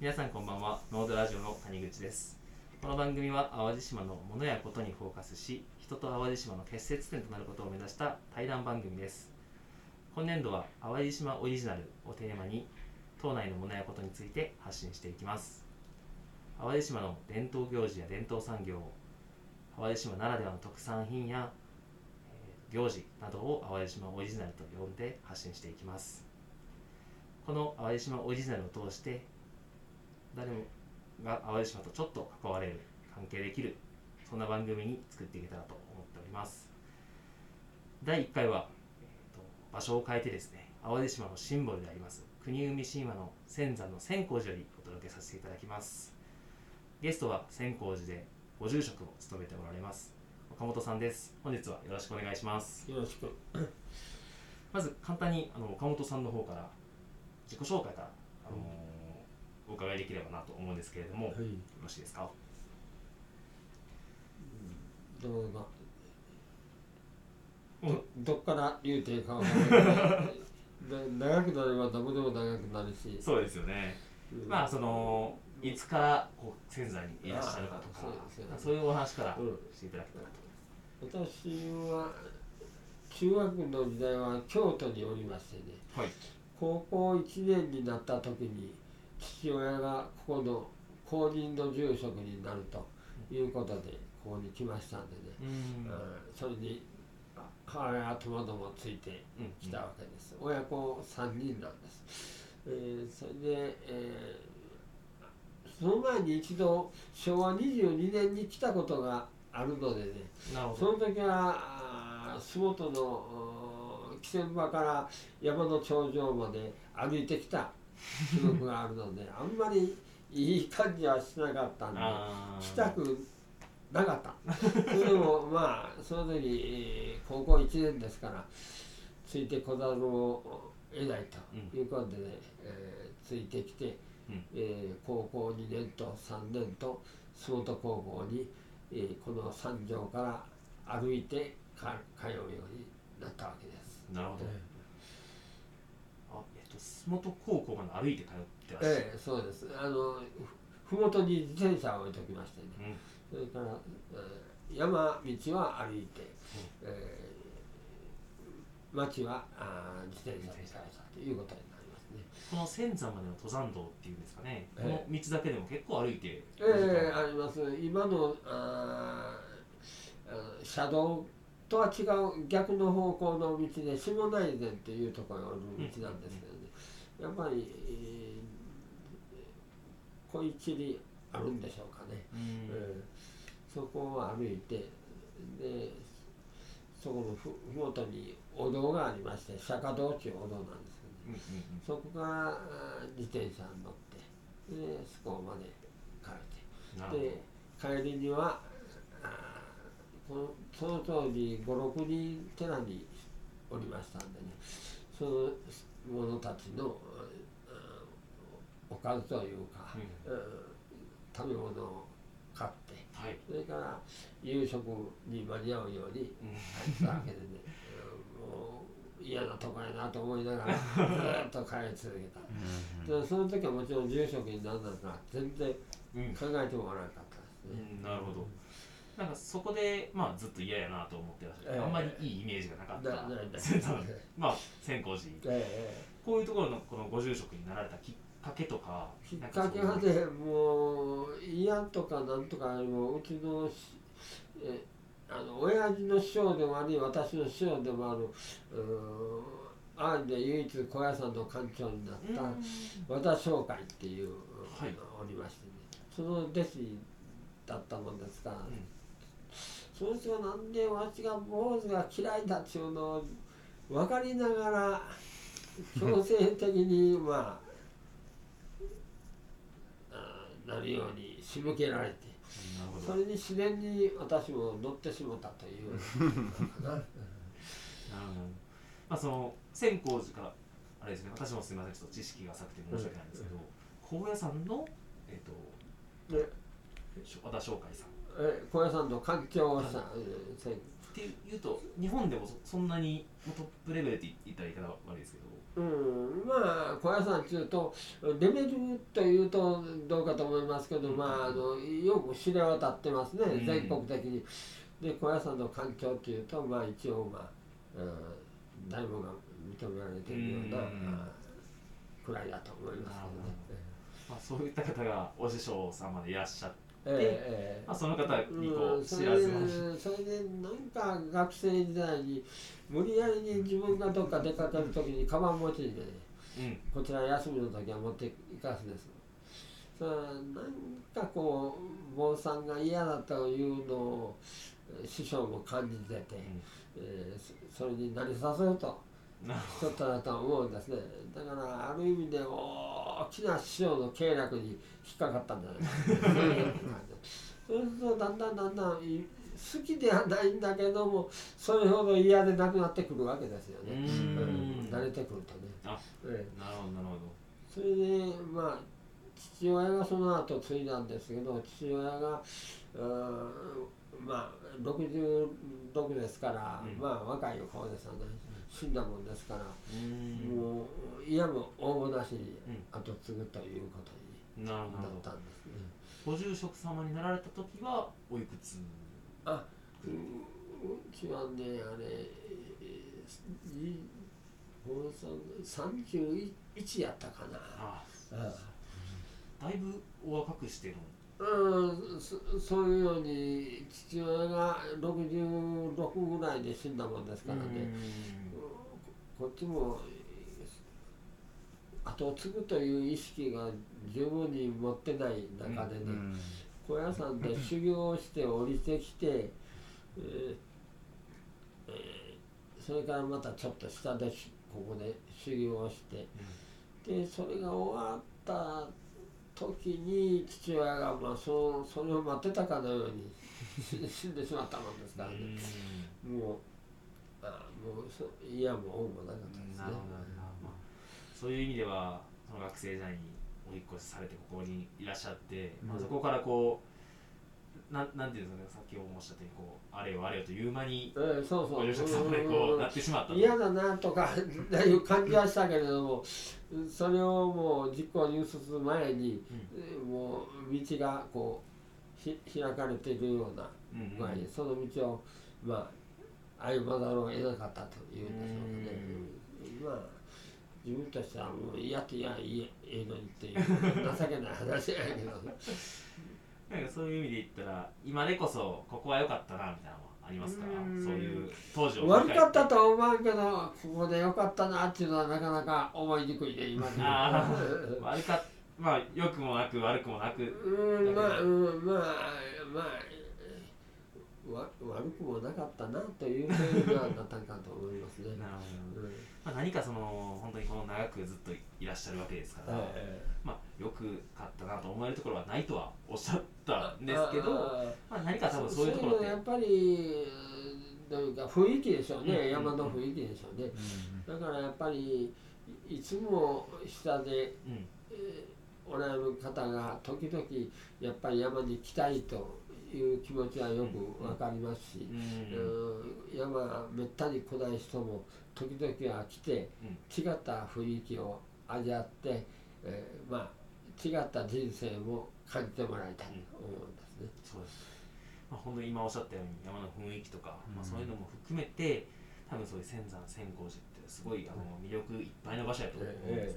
皆さんこんばんは。ノードラジオの谷口です。この番組は淡路島のものやことにフォーカスし人と淡路島の結節点となることを目指した対談番組です。今年度は淡路島オリジナルをテーマに島内のものやことについて発信していきます。淡路島の伝統行事や伝統産業淡路島ならではの特産品や行事などを淡路島オリジナルと呼んで発信していきます。この淡路島オリジナルを通して誰もが淡路島とちょっと関われる関係できるそんな番組に作っていけたらと思っております。第1回は、えーと場所を変えてですね淡路島のシンボルであります国生神話の仙山の千光寺よりお届けさせていただきます。ゲストは千光寺でご住職を務めておられます岡本さんです。本日はよろしくお願いします。よろしく。まず簡単にあの岡本さんの方から自己紹介から、あのーお伺いできればなと思うんですけれども、よはい。ろしいですか？どうどどっから言うていいかわからない。で長くなればどこでも長くなるし。そうですよね。うん。まあそのいつからこう仙山にいらっしゃるかとかそうねそういうお話からうん。していただけたらと、私は中学の時代は京都におりましてね。はい。高校1年になった時に父親がここの公認の住職になるということでここに来ましたんでね。うん。うん。それにあ母親ともどもついてうんきたわけです、親子3人なんです、えーそれで、えーその前に一度昭和22年に来たことがあるのでねその時は洲本のおー汽船場から山の頂上まで歩いてきた記憶があるのであんまりいい感じはしなかったんであー。したくなかった。それでもまあその時えー高校1年ですからついてこざるを得ないということでね、えーついてきて、うん。えー高校2年と3年と洲本高校に、えーこの三条から歩いてか通うようになったわけです。なるほど、あえっと洲本高校まで歩いて通ってらっしゃる、ええそうです。あのふふもとに自転車を置いときましてね。うん。それから、えー山道は歩いて、えー町はあー自転車で帰ったということになりますね。この仙山までの登山道っていうんですかね、ええ。この道だけでも結構歩いてええあります。今のあ車道とは違う逆の方向の道で下内膳っていうところにおる道なんですけどね、やっぱり、えー、小一里あるんでしょうかね。うん。えーそこを歩いてでそこのふふもとにお堂がありまして釈迦堂っていうお堂なんですけどね。うんうんそこから自転車に乗ってでそこまで帰って。で帰りにはあーこのその当時56人寺におりましたんでね。その者たちのおかずというか、うん。うん食べ物を買ってはい、それから夕食に間に合うようにうん帰ったわけでねうんもう嫌なとこやなと思いながら ずーっと帰り続けた。でその時はもちろん住職になるのか全然うん。考えてもらわなかったですね、うんなるほど。なんかそこで、まあ、ずっと嫌やなと思ってらっしゃる、ええ。あんまりいいイメージがなかった。まあ千光寺えこういうところのこのご住職になられたきっかけとかえきっかけはねもう嫌とかなんとかよりもうちのしえあの親父の師匠でもあり私の師匠でもあるうーんで唯一小屋さんの館長になった、和田商会っていう、はい。おりましてね。その弟子だったもんですから、その人がなんでわしが坊主が嫌いだっていうのを分かりながら強制的にまああなるように仕向けられてなるほど。それに自然に私も乗ってしもたという。な。なるほど。まあその千光寺からあれですね私もすみませんちょっと知識が浅くて申し訳ないんですけど、高野山のえっ、とでしょ和田商会さん。え高野山の環境をした、えーせんっていうと日本でもそそんなにトップレベルって言ったら言い方悪いですけどうん、まあ小屋さんっていうとレベルというとどうかと思いますけど、うん。まああのよく知れ渡ってますね、うん。全国的に。で小屋さんの環境っていうとまあ一応まあ、うん、誰もが認められているような、うん。あくらいだと思いますけどね。まあ、そういった方がお師匠様でいらっしゃって、ええまあ、その方にこう、知らずのでそれでなんか学生時代に無理やりに自分がどっか出かける時にカバン持ちにねうん。こちら休みの時は持っていかすですそれはなんかこう坊さんが嫌だというのをえー師匠も感じてて、えーそそれになりさせようとちょっとだと思うんですね。だからある意味で大きな師匠の経絡に引っかかったんじゃないか。そうするとだんだんだんだんい好きではないんだけどもそれほど嫌でなくなってくるわけですよね、うーん。慣れてくるとね、あええ。なるほどなるほど。それでまあ父親がその後継いだんですけど父親がうまあ66ですから、うん。まあ若い方ですよね。死んだもんですから、もういやも応募なしにうん。後継ぐということになっど。たんですね。ご住職様になられた時はおいくつあううちはねあれえーさん31やったかな。ああだいぶお若くしてるうん、そそういうように父親が66ぐらいで死んだもんですからね、こっちも後を継ぐという意識が十分に持ってない中でね、うん高野山で修行をして降りてきて、えーえーそれからまたちょっと下でしここで修行をしてでそれが終わった時に父親がまあそそれを待ってたかのように死死んでしまったもんですからね、もうあもうそいやもう恩もなかったですね。そういう意味ではその学生時代にお引っ越しされてここにいらっしゃって、まあ、うんそこからこうなんなんていうんですかねさっきもおっしゃったようにこうあれよあれよという間にご住職様でこうなってしまったと。嫌だなとか いう感じはしたけれどもそれをもう実行に移す前に、えーもう道がこうひ開かれているようなうんうん。具合に、その道をまあ歩まざるを得なかったというんでしょうかね。まあ自分としてはもう嫌って嫌いいえのにっていう情けない話やけどね。なんかそういう意味で言ったら今でこそここは良かったなみたいなのはありますかうん。そういう当時を悪かったととは思うけどここでよかったなっていうのはなかなか思いにくいね今であ悪かっまあ良くもなく悪くもなく。うんまあうんまあまあわ悪くもなかったなというふうにはなったんかと思いますね。なるほど、うんまあ、何かその本当にこの長くずっといらっしゃるわけですから、えまあ、よくかったなと思えるところはないとはおっしゃったえんですけどあまあ、何か多あ分そういうところってやっぱりどういうか雰囲気でしょうね、うん。山の雰囲気でしょうね。だからやっぱりいいつも下で、うん。えーおられる方が時々やっぱり山に来たいという気持ちはよくわかりますし、うん。うん。山めったに来ない人も時々は来て違った雰囲気を味わって、えーまあ違った人生も感じてもらいたいと思うんですね。そうです、まあ、本当に今おっしゃったように山の雰囲気とか、まあ、うんそういうのも含めて多分そういう仙山仙光寺ってすごいあの魅力いっぱいの場所やと思うんです、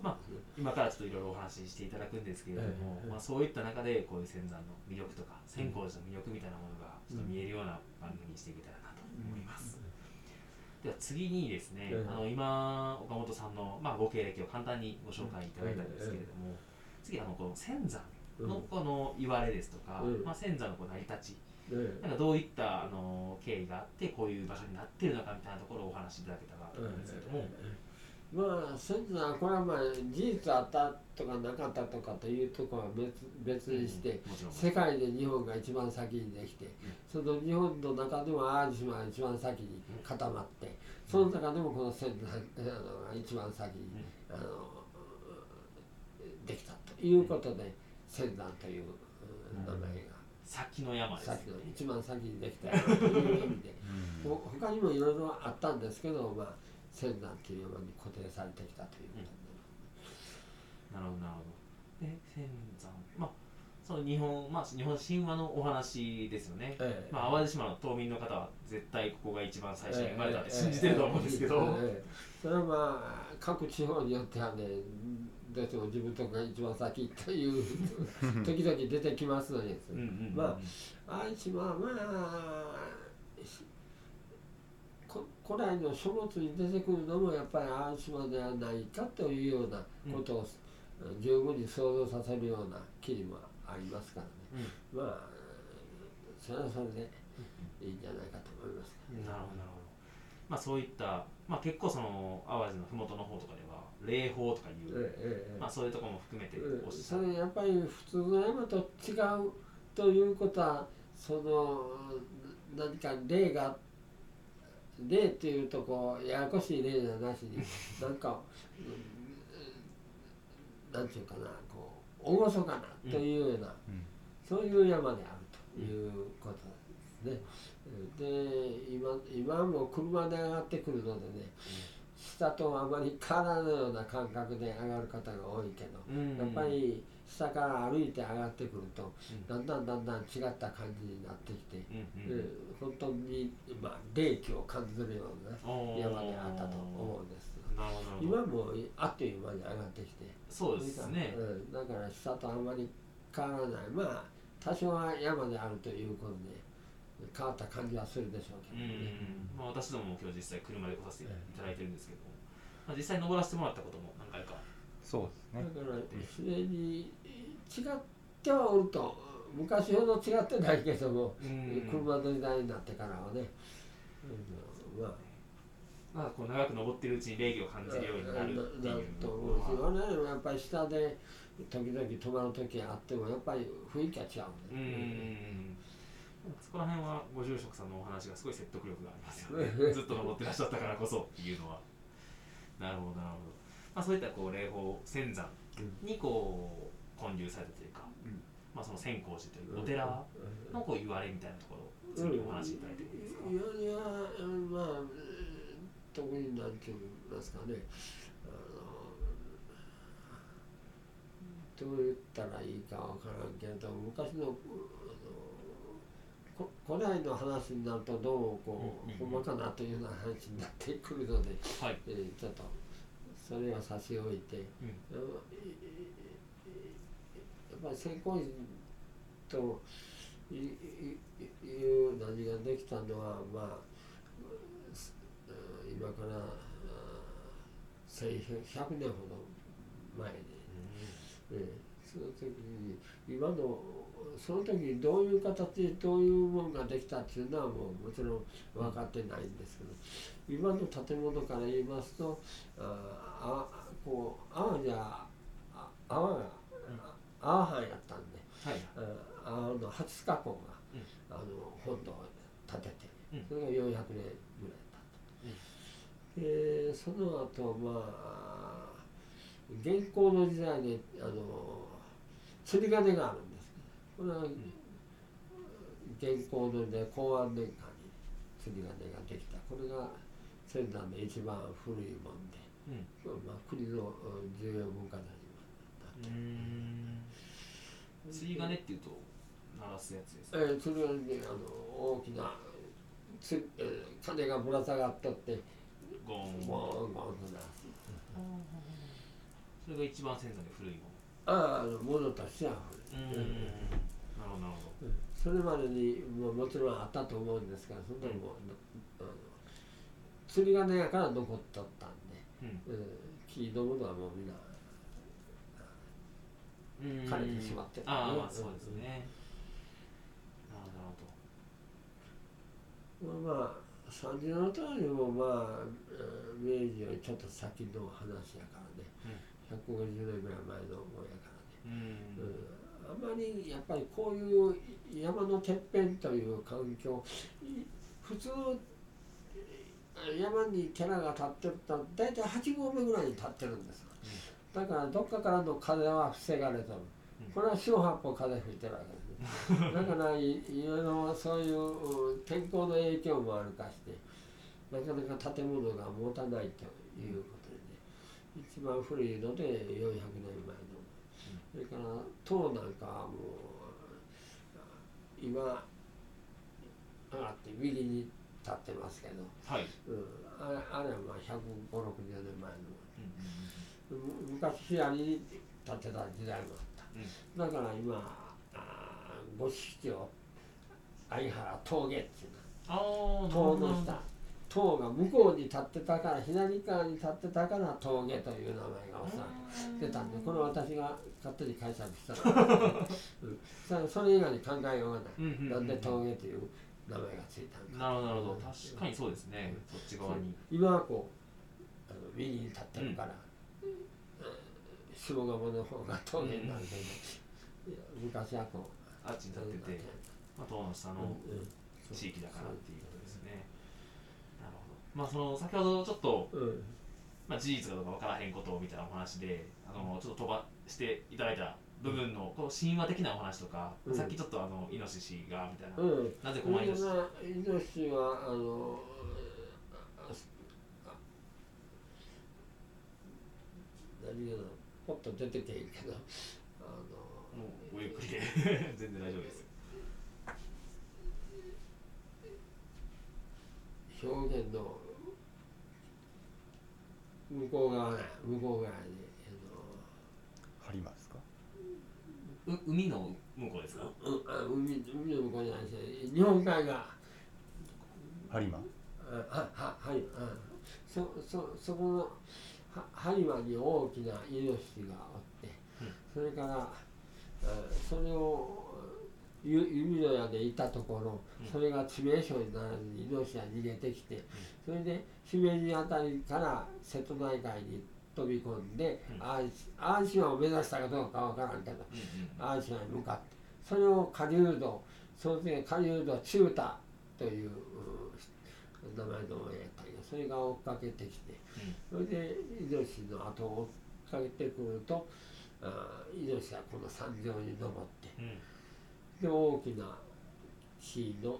まあ今からちょっといろいろお話ししていただくんですけれども、ええまあ、そういった中でこういう仙山の魅力とか仙光寺の魅力みたいなものがちょっと見えるような番組にしていけたらなと思います、では次にですね、ええあの今岡本さんの、まあ、ご経歴を簡単にご紹介いただいたんですけれども、次あのこの仙山うん。のこの言われですとか、うん。まあ、仙山のこう成り立ちねなんかどういったあの経緯があってこういう場所になっているのかみたいなところをお話しいただけたらと思うんですけども、まあ先祖はこれはまあ事実あったとかなかったとかというところは別別にして、世界で日本が一番先にできて、その日本の中でも淡路島が一番先に固まって、その中でもこの仙山あのが一番先に、あのできたということで仙山といううん名前が先の山ですね。さっきの一番先にできた山という意味でほ他にもいろいろあったんですけど、まあ、仙山っていう山に固定されてきたということで、なるほどなるほどで仙山まあその日本まあ日本神話のお話ですよね、ええ。まあ、淡路島の島民の方は絶対ここが一番最初に生まれたって信じてると思うんですけど、ええ。それはまあ各地方によってはねどうしても自分とこが一番先という 時々出てきますので、うんうんうん。まあ淡路島はまあ古来の書物に出てくるのもやっぱり淡路島ではないかというようなことを、十分に想像させるような記事もありますからね。うん。まあそれはそれでいいんじゃないかと思います。なるほどなるほど。まあそういった、まあ、結構その淡路の麓の方とかでは霊峰とかいう、ええええまあ、そういうところも含めてうん。おっしゃる、それやっぱり普通の山と違うということはその何か例が例っていうとこうややこしい例じゃなしになんか、うんなんていうかなこう厳かなというような、そういう山であるということですね。で今今はもう車で上がってくるのでね、下とあまり変わらぬような感覚で上がる方が多いけど、うんやっぱり下から歩いて上がってくると、うん。だんだんだんだん違った感じになってきて、うんうんうん。本当に、まあ、霊気を感じるような山であったと思うんです。今もあっという間に上がってきて、そうですね。うん、だから下とあまり変わらない。まあ多少は山であるということで変わった感じはするでしょうけどね、うんまあ、私どもも今日実際車で来させていただいてるんですけど、まあ、実際登らせてもらったことも何回かそうですね。だから自然に違ってはおると昔ほど違ってないけども、うん。車の時代になってからはね、うん、まあ。まあ、こう長く登ってるうちに礼儀を感じるようになるっていう。との思うしは我々もやっぱり下で時々泊まる時あってもやっぱり雰囲気は違うんうん。です、そこら辺はご住職さんのお話がすごい説得力がありますよね。ずっと登ってらっしゃったからこそっていうのは。なるほどなるほど、まあ、そういったこう霊峰仙山にこう建立されたというか、うんまあ、その千光寺というお寺のこう言われみたいなところを次にお話しいただいてもいいですか、いやいやまあ特になんて言いますかね。どう言ったらいいかわからんけれど昔の古代の話になるとどうもこう、うんうん。ほんまかなというような話になってくるので、はい、えーちょっとそれは差し置いて、うん。やっぱり成功人という何ができたのはまあ今からあ1100年ほど前で、時に今のその時にどういう形でどういうものができたっていうのはもうもちろん分かってないんですけど今の建物から言いますとああこう泡じゃあ泡が泡藩やったんではい。あ泡の初加工が、うん。あの本土を建ててうん。それが400年ぐらい経った、でその後まあ現行の時代であの釣り鐘があるんです。これは、現行の時代公安年間に釣り鐘ができた。これが仙山で一番古いもんで、うんまあ、国のうん重要文化財にもなって。うん。釣り鐘っていうと鳴らすやつですか、えー、それはねあの大きなつ、えー、鐘がぶら下がっとってゴーン。ゴーンゴーンそれが一番仙山で古いもあああのものとしては古い、のうん。なるほどなるほど。うんそれまでにももちろんあったと思うんですがそんなのも、あの釣り鐘やから残っとったんで、うん。うん、木のものはもうみんなうん枯れてしまってるああね。まあそうですね、なるほどなるまあ三十の通りもまあうん明治よりちょっと先の話やからね、150年ぐらい前のもんやからね。うん。うんあまりやっぱりこういう山のてっぺんという環境い普通山に寺が立ってると大体8合目ぐらいに立ってるんですだからどっかからの風は防がれとるうん。これは四方八方風吹いてるわけです。ねだからいいろいろそういううん天候の影響もあるかしてなかなか建物が持たないということでね一番古いので400年前の。それから塔なんかはもう今上がって右に立ってますけど、はい、うん、あれあれはまあ15060年前の。うん昔左に立ってた時代もあった、だから今あー五七を相原峠っていうの。塔の下塔が向こうに立ってたから左側に立ってたから峠という名前がおそらく出たんでこれ私が勝手に解釈した。ら、うん、そそれ以外に考えようがない、うんうんうんうんなんで峠という名前がついたんか。なるほどなるほど。確かにそうですね、そっち側に。今はこうあの右に立ってるから、うん。下鴨の方が峠になるけど、いや昔はこうあっちに立ってて、まあ、塔の下のうん。うん。地域だからっていうことですね、なるほどまあその先ほどちょっと、うん。まあ、事実かどうか分からへんことみたいなお話であのちょっと飛ばしていただいた部分のこの神話的なお話とか、うん。さっきちょっとあのイノシシがみたいな、うん。なぜ狛イノシシ、まあイノシシはあのああ何がなポッと出てけんけどあのもうごゆっくりで。全然大丈夫です。表現の向こう側ね向こう側にハリマですか？う海の向こうですか？あのうあ海海の向こうじゃないです日本海がハリマあはははいあそそそこのは播磨に大きなイノシシがおって、うん。それからあそれをゆ弓の矢でいたところ、うん。それが致命傷にならずにイノシシが逃げてきて、それで姫路あたりから瀬戸内海に飛び込んで、うん。アーシアーシマを目指したかどうかわからんけどうんアーシマに向かってそれを狩人その次狩人中太といううん名前の親やったんや。それが追っかけてきてそれでイノシシの後を追っかけてくるとあーイノシシがこの山上に登ってで大きな木の、うん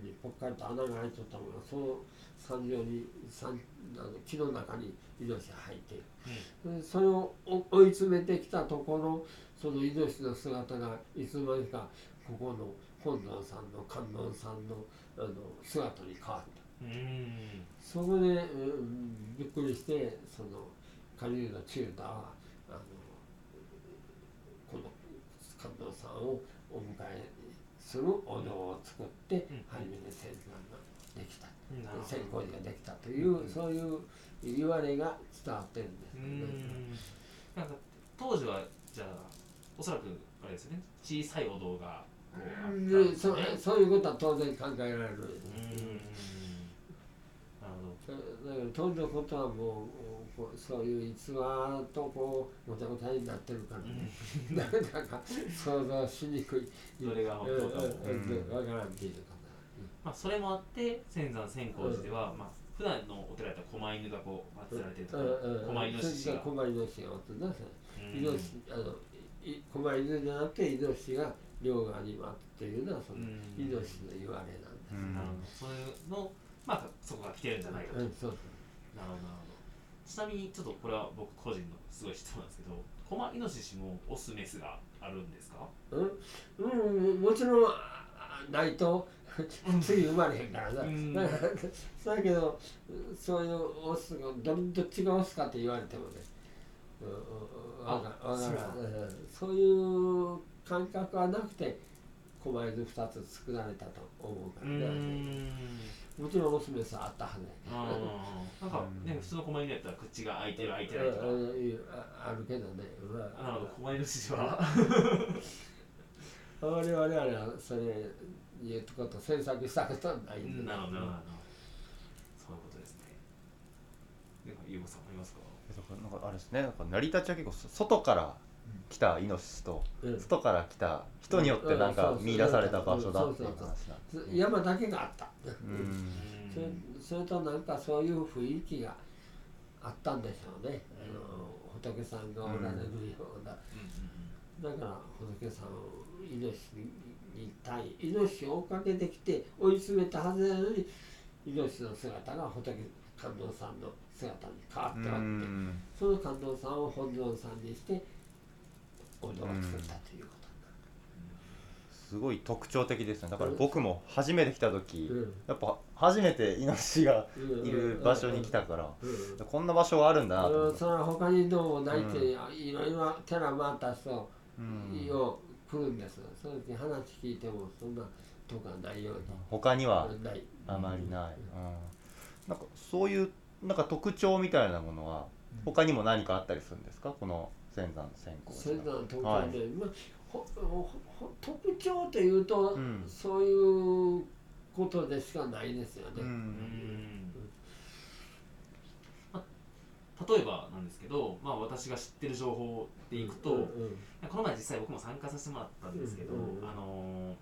にぽっかりと穴が開いとったのがその山上に山あの木の中にイノシシが入っている。でそれを追追い詰めてきたところそのイノシシの姿がいつの間にかここの本尊さんの観音さんのあの姿に変わった。うん。うんそこで、うん、びっくりしてその狩人の中太はあのこの観音さんをお迎えするお堂を作ってうん初めて戦艦ができたうんなるほど戦工事ができたというそういう言われが伝わってるんですね。当時はじゃあおそらくあれですよね小さいお堂がこうんでそそういうことは当然考えられる。うんなるほだけど当時のことはもうこうそういう逸話とこうごちゃごちゃになってるから、ね、ど、なか想像しにくい。それが本当かもうん。からん。っていうかまあ、それもあって仙山千光寺では、まあ普段のお寺だったら狛犬がこう祀られてるとな。か、うん。うん。狛イノシシが、狛イノシシがおってなさうん。イノシシあのい狛犬じゃなくてイノシシが両側に回っていうのはそのうんイノシシの言われなんです。うん。なるほどそういうのまあそこが来てるんじゃないかと、うんそう。なるほどなるほどちなみにちょっとこれは僕個人のすごい質問なんですけど狛イノシシもオスメスがあるんですか？そう。うん、うん、もちろんあないと次生まれへんからな。うん。だからだけどそういうオスがどどっちがオスかって言われてもね、うんうん、わかわからん。うんそういう感覚はなくて狛犬2つ作られたと思うからね、もちろんオスメスはあったはずやけどあー。なんかね普通の狛犬やったら口が開いてる開いてないとか、ああるけどね、まあ、なるほど狛イノシシは。我々はそれいうこと詮索したことはないんでなるほどなるほど。そういうことですね。なんかゆうこさんありますかなんかあれですね。なんか成り立ちは結構そ外から来たイノシシとうん。外から来た人によってなんか見出された場所だっていう話なん。で山だけがあった。うん。それそれとなんかそういう雰囲気があったんでしょうね、あの仏さんがおられるような、だから仏さんをイノシシに対イノシシを追っかけてきて追い詰めたはずなのにイノシシの姿が仏観音さんの姿に変わうっておって、ん。その観音さんを本尊さんにして作ったというこすごい特徴的ですね。だから僕も初めて来た時、と。うん。やっぱ初めてイノシシがうん。いる場所に来たから、うん。こんな場所があるんだなと思って、うんそれは他にどうもないって、いろいろ寺回った人うんよう来るんです、その時話聞いてもそんなとかないよう他にはにない。あまりない、うん。なんかそういうなんか特徴みたいなものは他にも何かあったりするんですか？この仙山先行それぞれの特徴で、はい。まあほほほ特徴というと、うん。そういうことでしかないですよね。ううん。んまあ例えばなんですけど、まあ、私が知ってる情報でいくと、うんうんこの前実際僕も参加させてもらったんですけど、うんうんあのー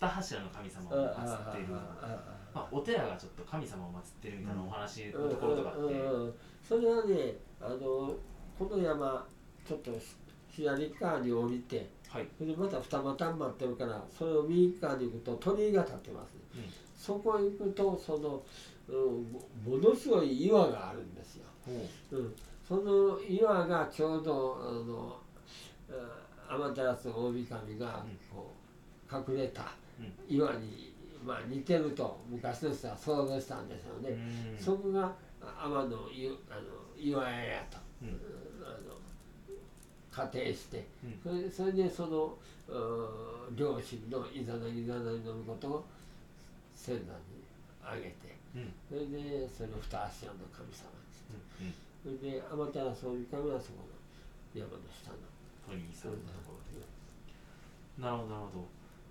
二柱の神様あを祀っている。ああまあ、お寺がちょっと神様を祀ってるみたいなお話あのところとかって、うんうんうんそれはねあのこの山ちょっと左側に降りてはい、それでまた二股に待ってるからそれを右側に行くと鳥居が立ってますね、うん。そこへ行くとその、うん、もものすごい岩があるんですよ、う。ん、その岩がちょうどあのあ天照大神がこう隠れたうん。岩に、まあ、似てると昔の人は想像したんでしょうね、うん。そこがあ天のゆあの岩屋やと、うん仮定して、うん。それそれでその両親のイザナギザナギのことを仙山にあげてうん。それでその二足の神様にしてうん。それで天照大神はそこの山の下の。鳥居さんのところで。なるほどなるほ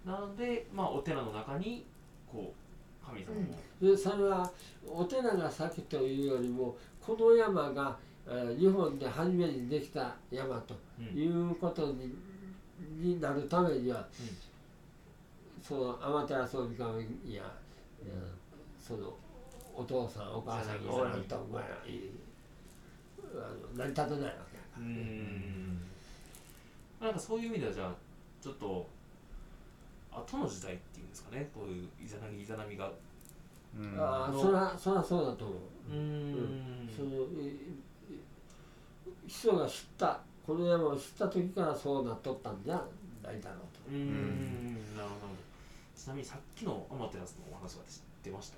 ど。なのでまあお寺の中にこう神様も、でそれはお寺が先というよりもこの山がえー日本で初めにできた山とうん。いうことにになるためには、その天照大神や、えーそのお父さんお母さんがおらんとまあいいあの成り立たないわけやから、うん。なんかそういう意味ではじゃあちょっと後の時代っていうんですかね。こういうイザナミイザナミがうん。ああのそらそらそうだと思う。うん。そのいい人が知った。この山を知った時からそうなっとったんじゃないだろうと。うん。なるほどなるほど。ちなみにさっきのアマテラスのお話は知ってまし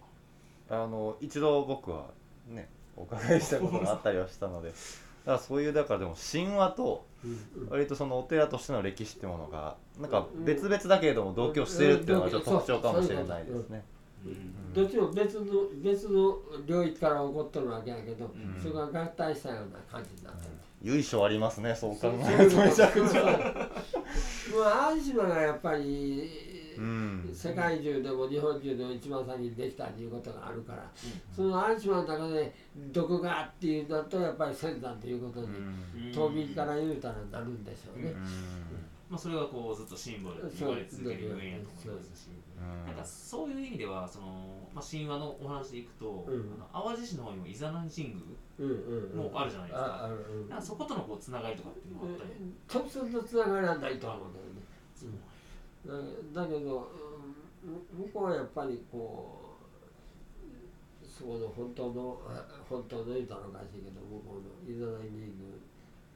た？あの一度僕はねお伺いしたことがあったりはしたのでだからそういうだからでも神話とうん。割とそのお寺としての歴史ってものがなんか別々だけれども同居してるっていうのがちょっと特徴かもしれないですね。うんどっちも別の別の領域から起こっとるわけやけど、ん。それが合体したような感じになってる。由緒ありますねそう考えると。めちゃくちゃ。まあ淡島がやっぱり、うん。世界中でも日本中でも一番先にできたということがあるから、その淡島の中で毒がっていうのとやっぱり仙山ということに、うん。島民から言うたらなるんでしょうね。まあ、それがこうずっとシンボルに言われ続けるゆえんやと思いますし、なんかそういう意味ではその、まあ、神話のお話でいくと、うん。あの淡路市の方にもイザナミ神宮うんうんうん、もうあるじゃないですか。なんかそことのこうつながりとかっていうのもあったり、直接のつながりはないとは思うんだよね。だだけど、うん、向こうはやっぱりこうそこの本当のあ本当の言うたらおかしいけど向こうのイザナミ神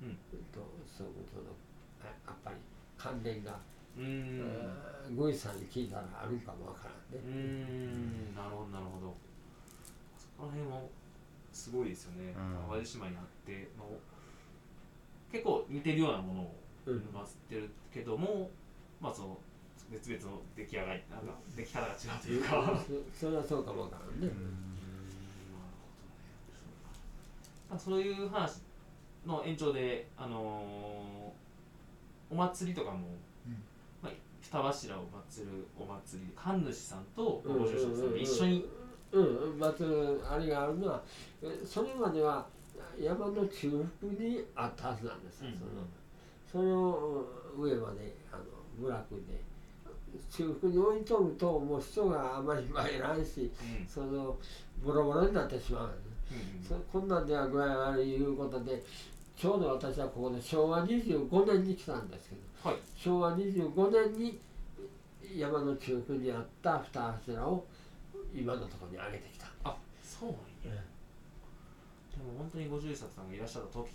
宮とそのそのあやっぱり関連が、うーん。あゴイさん。に聞いたらあるかもわからん。ね。ん。なるほどなるほどそこら辺もすごいですよね、うん。淡路島にあっての結構似てるようなものをうん。祀ってるけども、まあその別々の出来上がりなん。か出来方が違うというかそそれはそうかもわからん。ね。まあ、そういう話の延長で、あのーお祭りとかも、まあ、二柱を祀るお祭り神主さんとご住職さんで一緒に、うん、うん、祭るあれがあるのはえそれまでは山の中腹にあったはずなんですよ、その上まであの部落で。中腹に置いとるともう人があまり参らんしうん。そのボロボロになってしまう、うんそこんなんでは具合悪いいうことでちょうど私はここで昭和25年に来たんですけどはい。昭和25年に山の中腹にあった二柱を今のところに上げてきた。あそうなんや。でも本当に五十冊さんがいらっしゃった時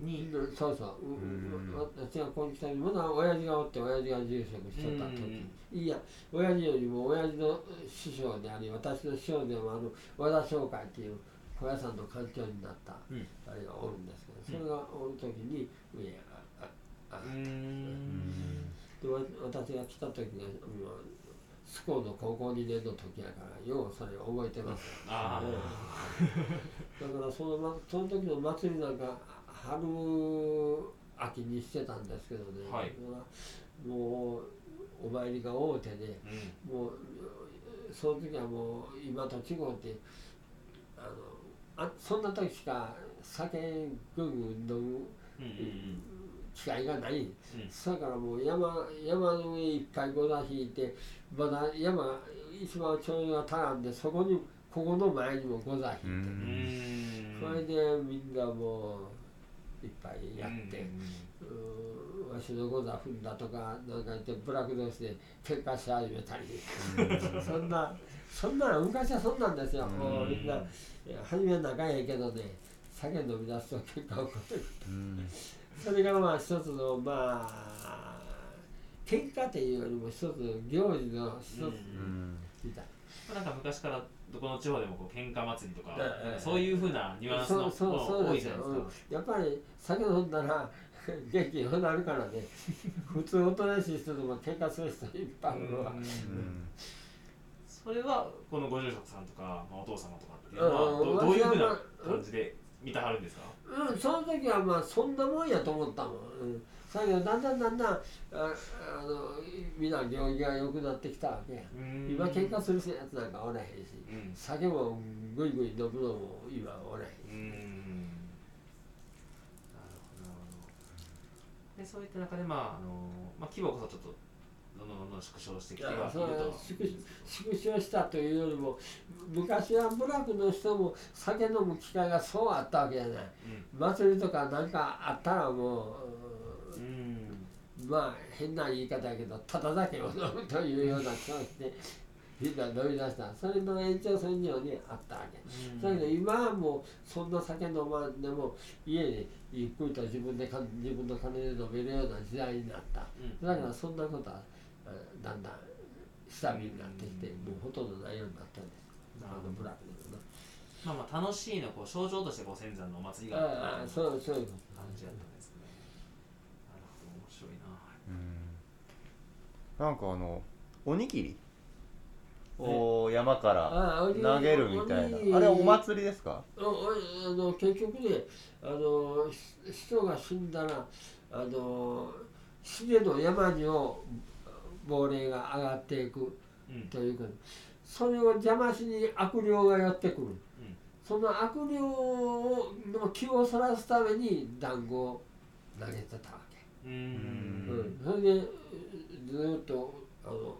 にうん。そうそう、ううん。私がここに来た時まだ親父がおって親父が住職してた時いや親父よりも親父の師匠であり私の師匠でもある和田商会っていう小屋さん。の館長になったうん。あれがおるん。ですけどそれがおる時に上あああうーんでわ私が来た時が今スコーの高校2年の時やからようそれ覚えてますあ だからその,、ま、その時の祭りなんか春秋にしてたんですけどね、はい。もうお参りが多うてねあうん。もうその時はもう今と違うてあのあそんな時しか酒ぐんぐん飲むうんうん機会がない、うん。だからもう山山の上いっぱいご座引いてまだ山一番頂上が足らんでそこにここの前にもご座う引いて、それでみんなもういっぱいやって、わしのご座踏んだとかなんか言ってブラック同士で喧嘩し始めたり。そんなそんな昔はそんなんですよ、もうみんな初めは仲ええけどね酒飲み出すと喧嘩起こる。うんそれがまあ一つのまあ喧嘩っていうよりも一つの行事の一つうんみたいな。ん。か昔からどこの地方でもこう喧嘩祭りとかそういうふうなニュアンスのそうそうそう多いじゃないですか。やっぱり酒飲んだら元気になるからね。普通おとなしい人でも喧嘩する人いっぱいいるわうん。うん。それはこのご住職さんとか、まあ、お父様とかっていうのはうん。どどういうふうな感じで見たはるんですか？うんその時はまあそんなもんやと思ったもん、うん、だけどだんだんだんだんああのみんな行儀が良くなってきたわけ。や今喧嘩するやつなんかおらへんし。うん。酒もぐいぐい飲むのも今おらへんうん。でそういった中でまああの、まあ、規模こそちょっとどんどんどんどん縮小してきてはいると。縮小したというよりも昔は部落の人も酒飲む機会がそうあったわけじゃない。祭りとかなんかあったらもううん。うんまあ変な言い方やけどただ酒を飲むというような気がしてみんな飲み出した。それの延長線上にあったわけ。だけど今はもうそんな酒飲まんでも家でゆっくりと自分でか自分の金で飲めるような時代になった。うん。だからそんなことはあだんだん下火になってきてもうほとんどないようになったんですあのブラックでもまあまあ楽しいのこう象徴としてご先祖のお祭りがなあったああそうそういうこ感じだったんですね。なるほど面白いな。うん。なんかあのおにぎりを山から投げるみたいな。あれはお祭りですか？とああの結局ねあのひ人が死んだらあの死での山にを亡霊が上がっていくうん。ということ。それを邪魔しに悪霊がやってくる、その悪霊の気をそらすために団子を投げてたわけ、ううん。うん。それでずーっとあの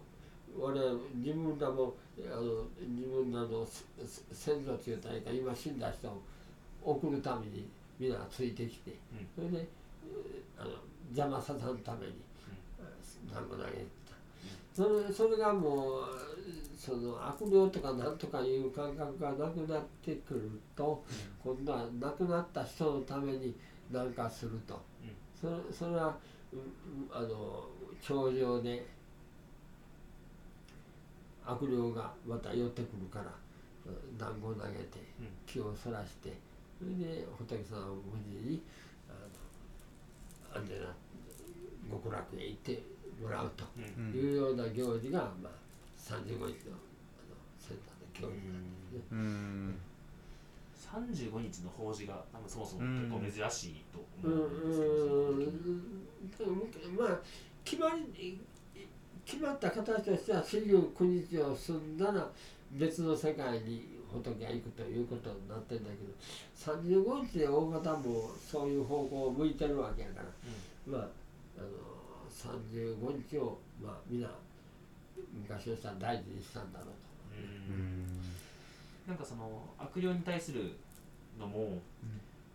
我々自分らもあの自分らの先祖というたか今死んだ人を送るために皆ついてきて、それでえーあの邪魔させんために団子投げてた。それそれがもうその悪霊とかなんとかいう感覚がなくなってくると、今度は亡くなった人のために何かすると、それそれは、うんうんあの頂上で悪霊がまた寄ってくるからうん団子を投げてうん。気をそらしてそれで仏さんを無事にあの安全な極楽へ行ってもらうと。うん。うんいうような行事が、まあ、35日のあのセンターの行事なんですね。うん。35日の法事が多分そもそも結構珍しいとうん思うんですけど、うん。まあ決まり決まった形としては49日を済んだら別の世界に仏が行くということになってんだけど35日で大方もそういう方向を向いてるわけやからまああの35日をまあ皆昔の人は大事にしたんだろうと。うん。なんかその悪霊に対するのも、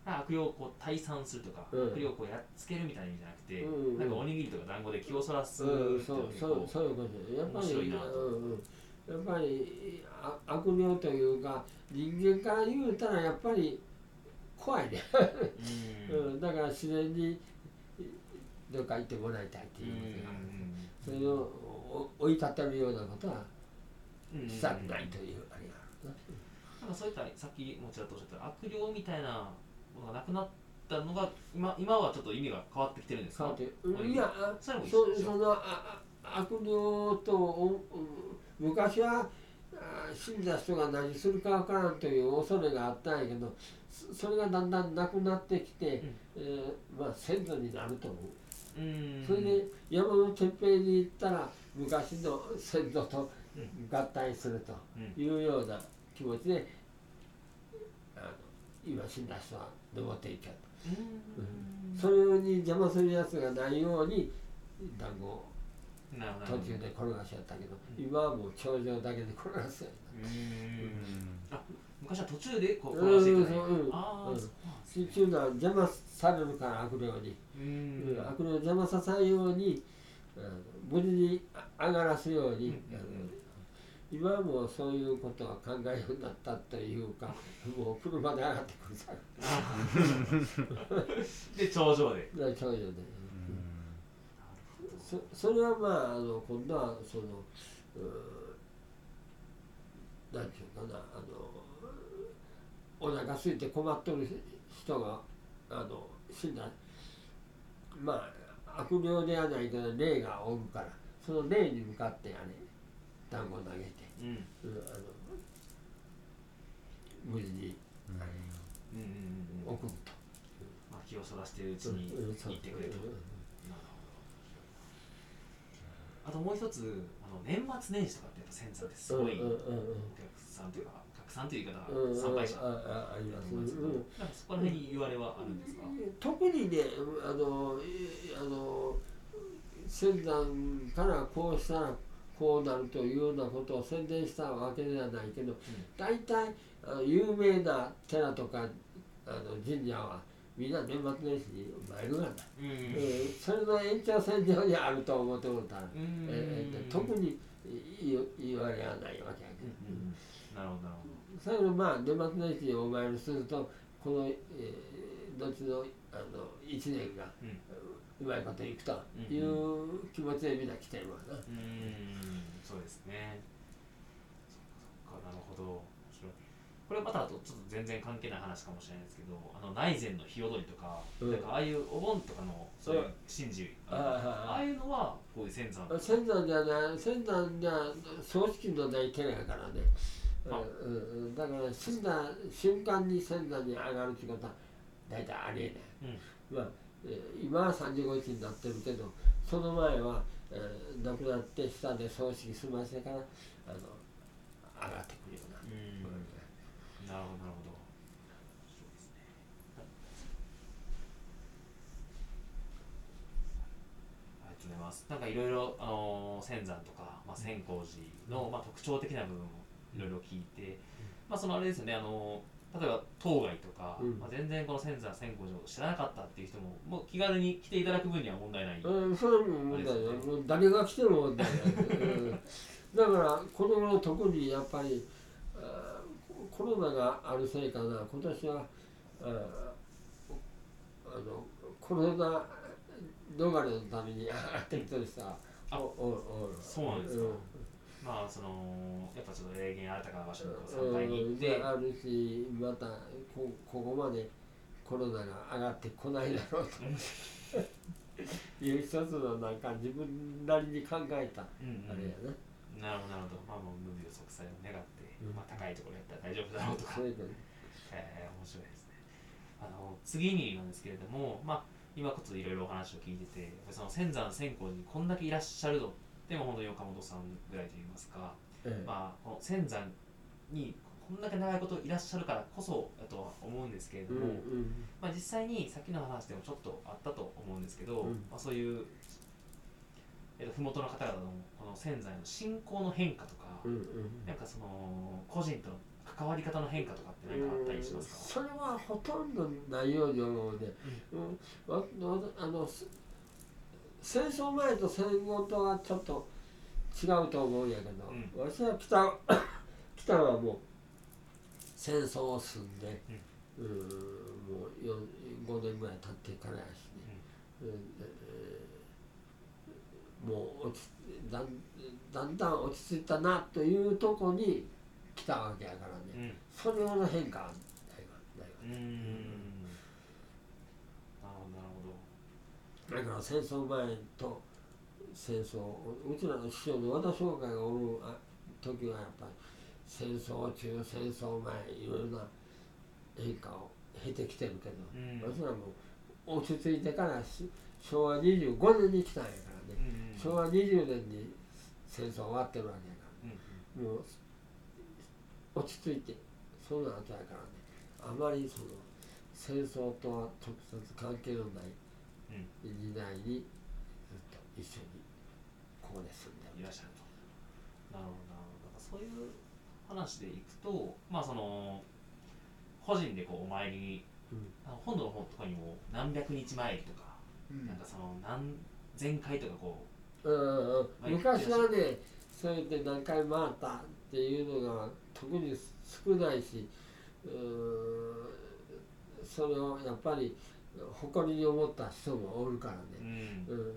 悪霊をこう退散するとか、うん。悪霊をこうやっつけるみたいな意味じゃなくて、うん。うんなんかおにぎりとか団子で気をそらすってうん、いうそうのが結構そうそういうことですやっぱり面白いなと。やっぱりあ悪霊というか人間から言うたらやっぱり怖いね、うん。うん、だから自然にどっか行ってもらいたいっていうことがある、それをお追い立てるようなことはうんしたくないというあれがあるななん。かそういったさっきもちらっとおっしゃった悪霊みたいなものがなくなったのが今今はちょっと意味が変わってきてるん。ですか変わっていやそれもそそのあ悪霊とおう昔はあ死ん。だ人が何するかわからん。という恐れがあったん。やけどそれがだん。だん。なくなってきて、えーまあ先祖になると思う、それで山のてっぺんに行ったら昔の先祖と合体するとうん。いうような気持ちであの今死んだ人は登っていけと。うん。それに邪魔するやつがないように団子をなるほど。途中で転がしちゃったけど、今はもう頂上だけで転がすようん昔は途中でこううん転がしていくねうんうんうん。ああそうなんですね。っていうのは邪魔されるから悪霊に、うん。悪霊を邪魔させないように無事にあ上がらすように、今はもうそういうことは考えるようになったというかもう車で上がってくるさで頂上で頂上で、そそれはまああの今度はそのうーなん。ていうかなあのお腹空いて困っとる人があの死んだ。まあ悪霊ではないけど霊がおるからその霊に向かってあれ。団子投げて、うん。うんうんあの無事にうん。うんうん送ると。まあ気をそらしているうちにうんそう。行ってくれと。あともう一つあの年末年始とかってやっぱ千山ってすごいおうんうんうん。客さんというかさんという言い方が参拝者だありますけどなんかそこら辺に言われはあるんですか？特にねあのえあの先山からこうしたらこうなるというようなことを宣伝したわけではないけど大体有名な寺とかあの神社はみんな年末年始に参るがな、うん。うんえーそれの延長線上にあると思っておったら、うん。えー特に言言われはないわけやけど。うんうんなるほどなるほ最後まあ年末年始にお参りするとこの、えー、後のあの1年がどうまいこといくという気持ちでみんな来てるわな。うーん。そうですね。そっかなるほど。これまたあとちょっと全然関係ない話かもしれないですけどあの内前の日踊りとか,、うん。なんかああいうお盆とかのそういう神事、ああいうのはこういう仙山仙山じゃない仙山じゃ葬式のない寺やからね。あうんうん、だから死んだ瞬間に仙山に上がるってことは大体ありえない。まあ、えー今は35日になってるけどその前は、えー亡くなって下で葬式済ませてからあの上がってくるような。うん。うんなるほどなるほど。そうですねありがとうございます。なんかいろいろあのー仙山とか、まあ、千光寺の、まあ、特徴的な部分をいろいろ聞いて、まあそのあれですよねあのー例えば当該とか、うん。まあ、全然この仙山千光寺を知らなかったっていう人ももう気軽に来ていただく分には問題ない、うん、それも問題ない、もう誰が来ても問題ない、うん、だからこの頃特にやっぱりコロナがあるせいかな。今年はあのコロナ逃れのために上がってきてる人はそうなんですかまあそのやっぱちょっと霊言新たな場所にこう参拝に行って、うん。あるしまたこここまでコロナが上がってこないだろうと。いう一つのなんか自分なりに考えたあうんうん。れやな、なるほどなるほど。まあもう無病息災を願って、うん。まあ、高いところやったら大丈夫だろうとか。そういうのえー、面白いですね。あの次になんですけれどもまあ今こそいろいろお話を聞いててその仙山千光寺にこんだけいらっしゃるのでも本当に岡本さんぐらいといいますか、ええ。まあこの仙山にこんだけ長いこといらっしゃるからこそだとは思うんですけれども、うんうん。まあ、実際にさっきの話でもちょっとあったと思うんですけど、うん。まあ、そういう、えっと、麓の方々のこの仙山への信仰の変化とか、うんうんなんかその個人との関わり方の変化とかって何かあったりしますか？それはほとんどないように思うね、うん。わわあのす戦争前と戦後とはちょっと違うと思うんやけど、う私は北 北はもう戦争を済んで、うん、もうよ5年ぐらい経ってからやしね、うん。えーもう落ちだんだんだん落ち着いたなというとこに来たわけやからね、うん。それほど変化はないわないわうんなるほどなるほどだから戦争前と戦争うちらの師匠の和田商会がおるあ時はやっぱり戦争中戦争前いろいろな変化を経てきてるけど、うん。私らも落ち着いてからし昭和25年に来たんやからね、うん昭和20年に戦争終わってるわけやかうんらもう落ち着いてその後やからね。あまりその戦争とは直接関係のない時代にずっと一緒にここで住んでるいらっしゃると。なるほどなるほど。だからそういう話でいくとまあその個人でこうお参りに、うん。あの本土の方とかにも何百日参りとか、なんかその何千回とかこうんうんうん。まあ昔はねそうやって何回回ったっていうのが特に少ないしうーん。それをやっぱり誇りに思った人もおるからね、ん。うんうん、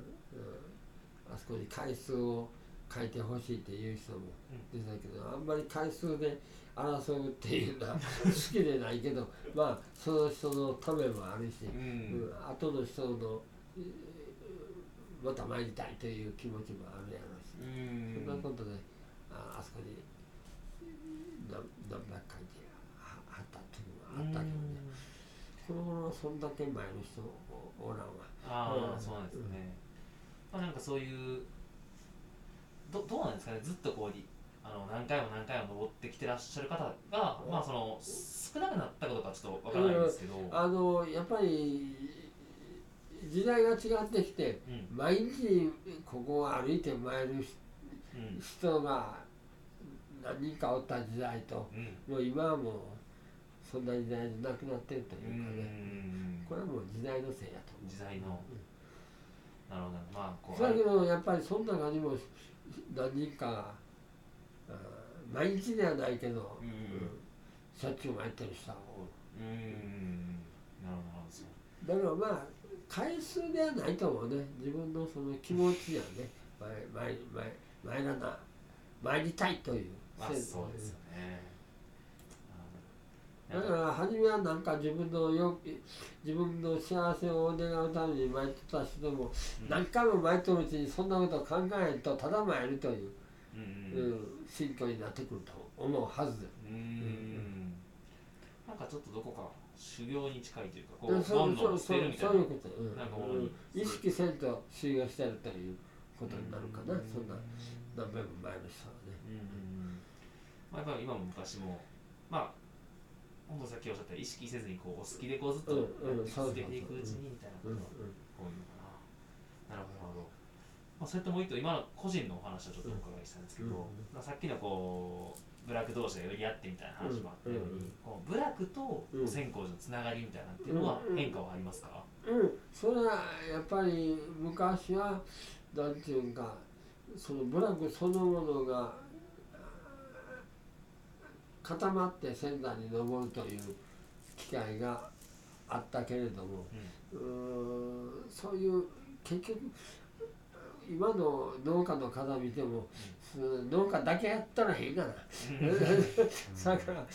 あそこに回数を書いてほしいっていう人も出たけど、あんまり回数で争うっていうのは 好きでないけどまあその人のためもあるし、ううんん後の人のえーまた参りたいという気持ちもあるやろうし、うん。そんなことでああそこに何何百回でははったっていうのはあったけどね、このそんだけ前の人おおらんわ。ああ、うん。そうなんですよね、まあなんかそういうどどうなんですかね。ずっとこうりあの何回も何回も登ってきてらっしゃる方が、まあその少なくなったかどうかちょっとわからないんですけど、あのやっぱり時代が違ってきてうん。毎日ここを歩いて参るうん。人が何人かおった時代とうん。もう今はもうそんな時代じゃなくなってるとういうかね、ん。これはもう時代のせいやと。時代の。なるほど。まあこうだけどやっぱりその中にも何人か毎日ではないけど、うん。しょっちゅう参ってる人がおるうん。なるほどだからまあ回数ではないと思うね。自分のその気持ちやね前前前前らな参りたいという。まあそうですよねだから初めはなんか自分のよ自分の幸せを願うために参ってた人もうん。何回も参っとるうちにそんなことを考えんとただ参るという、うんうんうん、心境になってくると思うはずでうんなんかちょっとどこか修行に近いというかこうんうそうそう煩悩を捨てるみたいな。そういうこと、うん。なんかもう。ん。意識せんと修行してるということになるかな、うんそんな何遍も前の人はね。うん。まあ、やっぱり今も昔もまあ本当さっきおっしゃった意識せずにこうお好きでこうずっと続けていくうちにみたいな。ことうんが多いのかな。なるほど。まあ、それともう一個今の個人のお話をちょっとお伺いしたんですけど、うんまあ、さっきのこう部落同士が寄り合ってみたいな話もあったように、うんこう部落とうん千光寺のつながりみたいなっていうのはうん変化はありますか、うん、それはやっぱり昔はなんていうんかその部落そのものが固まって仙台に登るという機会があったけれどもうーん。そういう結局今の農家の方見ても、農家だけやったらへんがな。だから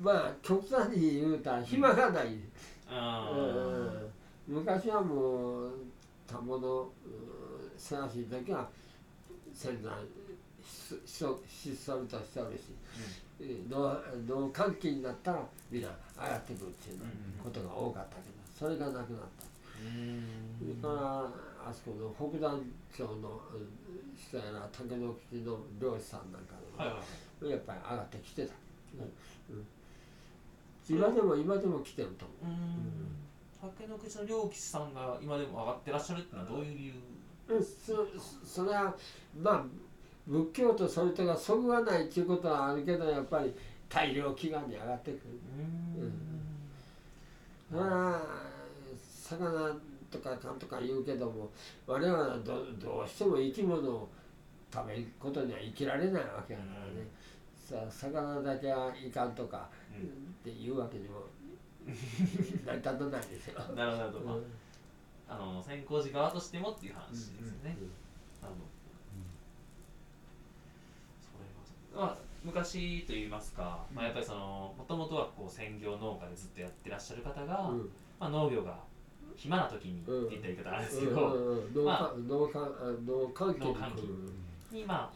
まあ極端に言うたら暇がない。あうん。昔はもう田んぼのうんせわしい時は仙台ひひそひっそりとしておるし、農農閑期になったらみんな上がってくるっていうことが多かったけどそれがなくなった。それからあそこの北山町の人やら竹の口の漁師さんなんかはいはいはいやっぱり上がってきてた、うんうん今でも今でも来てると思う。うん竹の口の猟奇さんが今でも上がってらっしゃるっていうのはどういう理由うん、そそれはまあ仏教とそれとがそぐわないっていうことはあるけどやっぱり大量祈願に上がってくる。うん。まあ魚とかかんとか言うけども我々はどどうしても生き物を食べることには生きられないわけだからね、さあ魚だけはいかんとかうんっていうわけにも 成り立たないですよ。なるほどあ、あの先行寺側としてもっていう話ですよね、なるほどそれは、まあ、昔といいますか、まあ、やっぱりそのもともとはこう専業農家でずっとやってらっしゃる方が、うん。まあ、農業が暇な時にってうん言った言い方あるんですうん けど、農ま家農家あ農関農関係に。まあ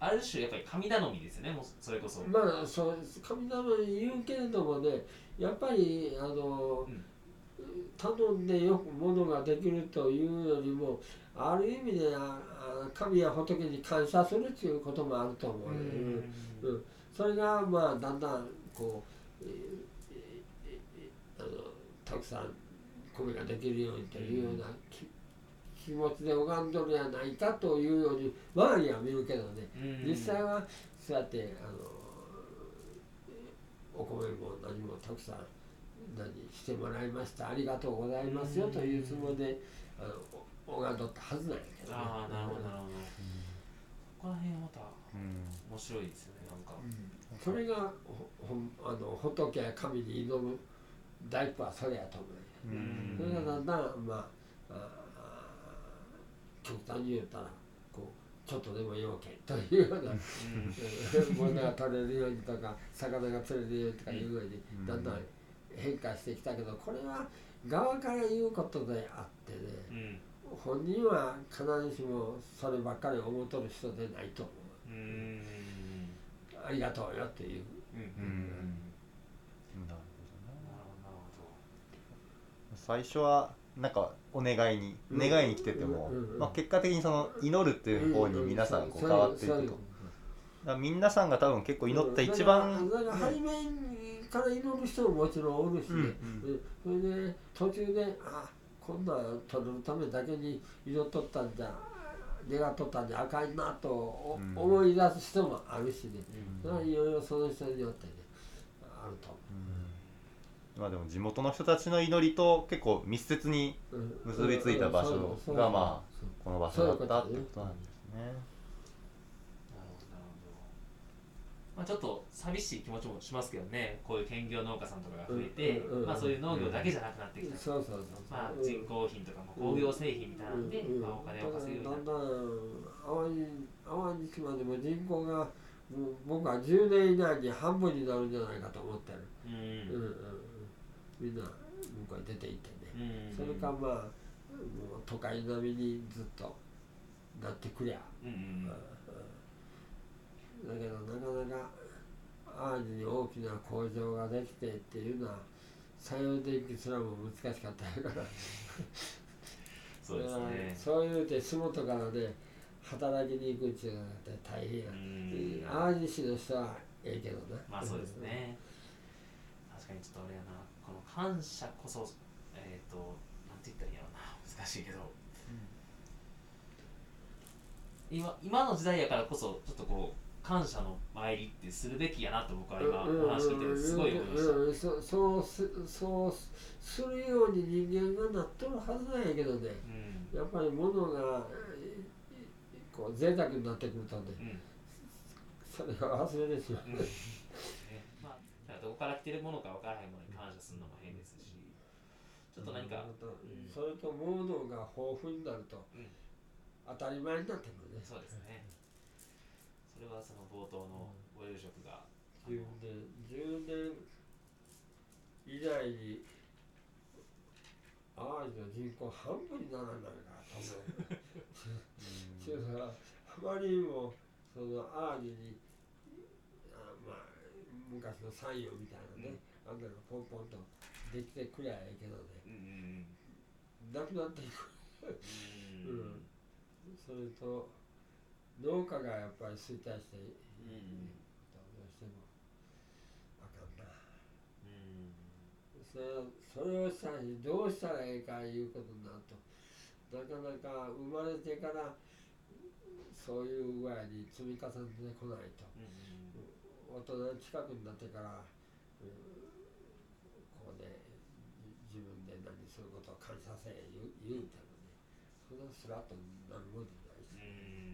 ある種やっぱり神頼みですよね。もうそれこそ、まあそう神様に言うけれどもねやっぱりあの、うん。頼んでよくものができるというよりもある意味でああ神や仏に感謝するということもあると思う、ね。うん。うんそれがまあだんだんこう、あのたくさん米ができるようにというようなき気持ちで拝んどるやないかというように周りは見るけどね。うん。実際はそうやってあのお米も何もたくさん何してもらいました。ありがとうございますよというつもりであのお拝んどったはずなんやけどね。ああなるほどなるほど。ここら辺またうん面白いですよねなんか。それがほあの仏や神に挑む第一歩はそれやと思うよ。うん。それがだんだんまああー極端に言うたらこうちょっとでも要件というようなうん。物が取れるようにとか魚が釣れるようにとかいうようにうん。だんだん変化してきたけどこれは側から言うことであってねうん本人は必ずしもそればっかり思うとる人でないと思う。うんありがとうよっていう。うん。うん。うん。なるほど。ねなるほど。なる最初はなんかお願いにうん。願いに来てても、うん。うん。まあ、結果的にその祈るっていう方に皆さんこう変わっていくと、皆さんが多分結構祈った一番、だからだから背面から祈る人ももちろんおるしね、うん。うん。それで途中であこんなん取るためだけに祈っとったんじゃ願っとったんじゃあかんなと思い出す人もあるしね、ほどそれはいろいろその人によってねあると思う。ん。まあでも地元の人たちの祈りと結構密接にう、うん結びついた場所がまあこの場所だったってことなんですね。なるほどなるほどまあちょっと寂しい気持ちもしますけどね。こういう兼業農家さんとかが増えて、うんうんまあそういう農業だけじゃなくなってきた、そうそうそうそう。まあうん人工品とかも工業製品みたいなんで、うんうんまあお金を稼ぐようにな。だんだん淡路島でも人口がもう僕は10年以内に半分になるんじゃないかと思ってる、うん。うんうん。うん、みんな向こうに出ていってね、うん。それかまあもう都会並みにずっとなってくりゃ、うん。うんうんだけどなかなか淡路に大きな工場ができてっていうのは採用電気すらも難しかったから。そうですね。そういうて洲本からね働きに行くっていうのは大変やう。ん淡路市の人はええけどな。まあそうですね。確かにちょっとあれやなこの感謝こそえっ、となんて言ったらいいんやろうな。難しいけど、今今の時代やからこそちょっとこう感謝の参りってするべきやなと僕は今お話聞いててすごい思いました、うんうんうんそうそうすそうするように人間がなっとるはずなんやけどね。うん。やっぱり物がえーこう贅沢になってくるとねうん。それを忘れてしまう、うん。ねまあ、どこから来てるものか分からへんものに感謝するのも変ですし。ちょっと何か、うん。それと物が豊富になると、うん。当たり前になってくるね。そうですねそれはその冒頭のご夕食が、あ10の年10年以内に淡路の人口半分にならないかと思うそれからあまりにもその淡路にあまあ昔の山陽みたいなね、あんなのポンポンとできてくりゃええけどね。うんうん。なくなっていく。うん。うん。それと農家がやっぱり衰退していくうん。とどうしても。あかんなうん。それそれをしたらどうしたらええかいうことになるとなかなか生まれてからそういう具合に積み重ねてこないと。うん。大人近くになってから、うん、こうねじ自分で何することを感謝せえ言う言うてもねそんなスラッとなるもんじゃないし、うん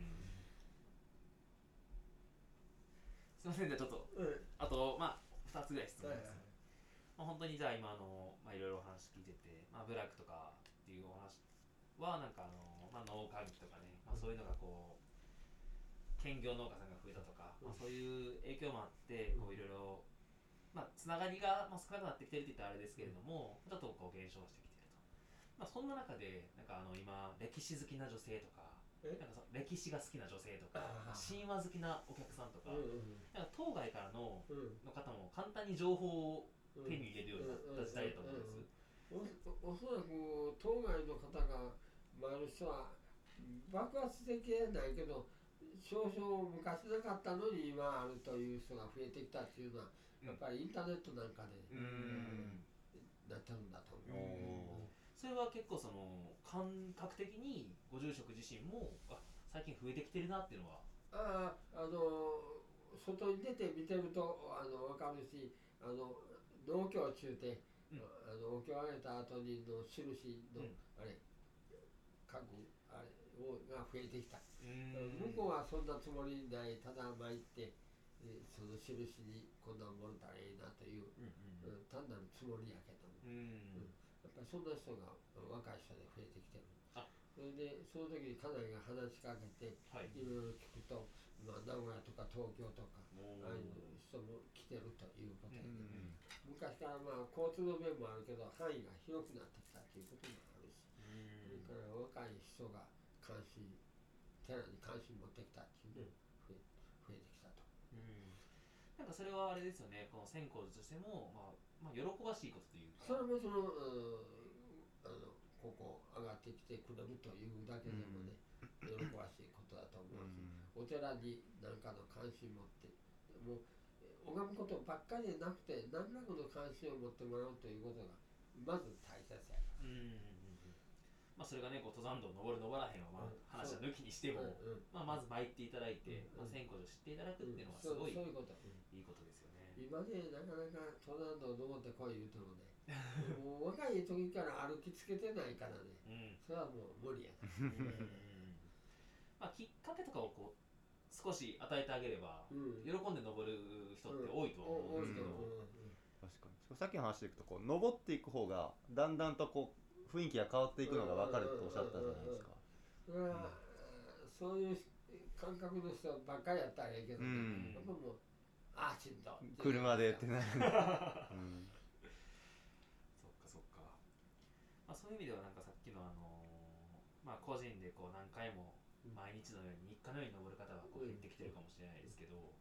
すいませんじゃあちょっと。うん。あとまあ2つぐらい質問はいです、まあ、本当にじゃあ今あの、まあ、いろいろお話聞いてて、まあ、ブラックとかっていうお話はなんかあの、まあ、農家機とかね、まあ、そういうのがこう兼業農家さんが増えたとか、まあ、そういう影響もあってこういろいろまあつながりがまあ少なくなってきてるって言ったらあれですけれどもちょっとこう減少してきてると、まあ、そんな中でなんかあの今歴史好きな女性とかえなんかその歴史が好きな女性とかあー。神話好きなお客さんとか,、うんなんか当該からのうん。うんの方も簡単に情報をうん手に入れるようになった時代だと思うんです。おおそらく当該の方が回る人は爆発的じゃないけど少々昔なかったのに今あるという人が増えてきたっていうのはやっぱりインターネットなんかで、うん。なってるんだとお思う。おそれは結構その感覚的にご住職自身もあ最近増えてきてるなっていうのは？あああの外に出て見てるとあの分かるしあの農協中で、うん。あのお経をあげた後にの印の、うん。あれ家具あれをが増えてきた。向向こうはそんなつもりないただ参ってえその印にこんなんもろたらいいなという、うん。うん単なるつもりやけども、うん。うんぱりそんな人が若い人で増えてきてる。あ。それでその時に家内が話しかけてはい。いろいろ聞くと、まあ、名古屋とか東京とかああいう人も来てるということで、うん昔からまあ交通の便もあるけど範囲が広くなってきたということもあるし、うん。それから若い人が関心寺に関心持ってきたっていうのが増え増えてきたと。うんなんかそれはあれですよね。この線香としても、まあ、まあ喜ばしいことというか。それもその、うんあのここ上がってきてくれるというだけでもね、喜ばしいことだと思うし、お寺に何かの関心持ってもうえ拝むことばっかりでなくて何らかの関心を持ってもらうということがまず大切やうんまあそれがねこう登山道登る登らへんはまうん。あ話は抜きにしても、う。んうん。まあ、まず参っていただいて、うんまあ、線香を知っていただくっていうのはすごいそういうこと、いいことですよね。今ねなかなか登山道登ってこい言うてもねもう若い時から歩きつけてないからねうん。それはもう無理やな。まあ、きっかけとかをこう少し与えてあげれば、うん。喜んで登る人って多いとは思うんですけど、確かに。さっきの話でいくとこう登っていく方がだんだんとこう雰囲気が変わっていくのが分かるとおっしゃったじゃないですか。そういう感覚の人ばっかりやったらええけどね、うん。やっぱもうああしんどい。車でってなる、うん、そっかそっか、まあ、そういう意味ではなんかさっきのあのーまあ個人でこう何回もうん。毎日のように日課のように登る方がこううん減ってきてるかもしれないですけど、